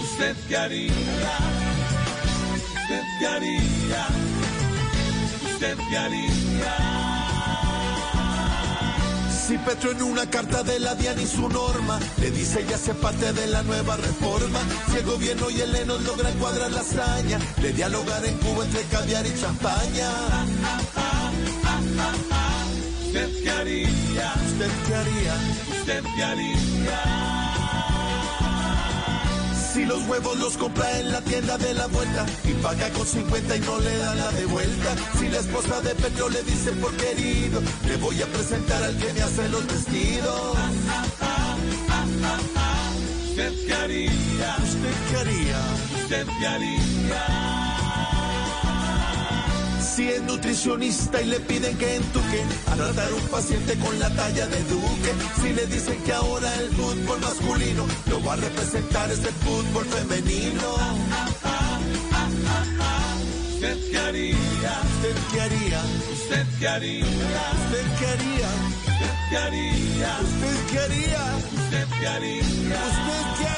¿Usted qué haría? ¿Usted qué haría? ¿Usted qué haría? Si Petro en una carta de la DIAN y su norma le dice ya se parte de la nueva reforma, si el gobierno y el ENOS logran cuadrar la hazaña de dialogar en Cuba entre caviar y champaña. ¿Usted qué haría? ¿Usted qué haría? ¿Usted qué haría? Los huevos los compra en la tienda de la vuelta y paga con 50 y no le da la de vuelta. Si la esposa de Petro le dice por querido, le voy a presentar al que me hace los vestidos. ¿Usted qué haría? ¿Usted qué haría? ¿Usted qué haría? Si es nutricionista y le piden que entuque a tratar un paciente con la talla de Duque. Si le dicen que ahora el fútbol masculino lo va a representar es el fútbol femenino. ¿Usted qué haría? ¿Usted qué haría? ¿Usted qué haría? ¿Usted qué haría? ¿Usted qué haría? ¿Usted qué haría? ¿Usted qué haría? ¿Usted qué haría?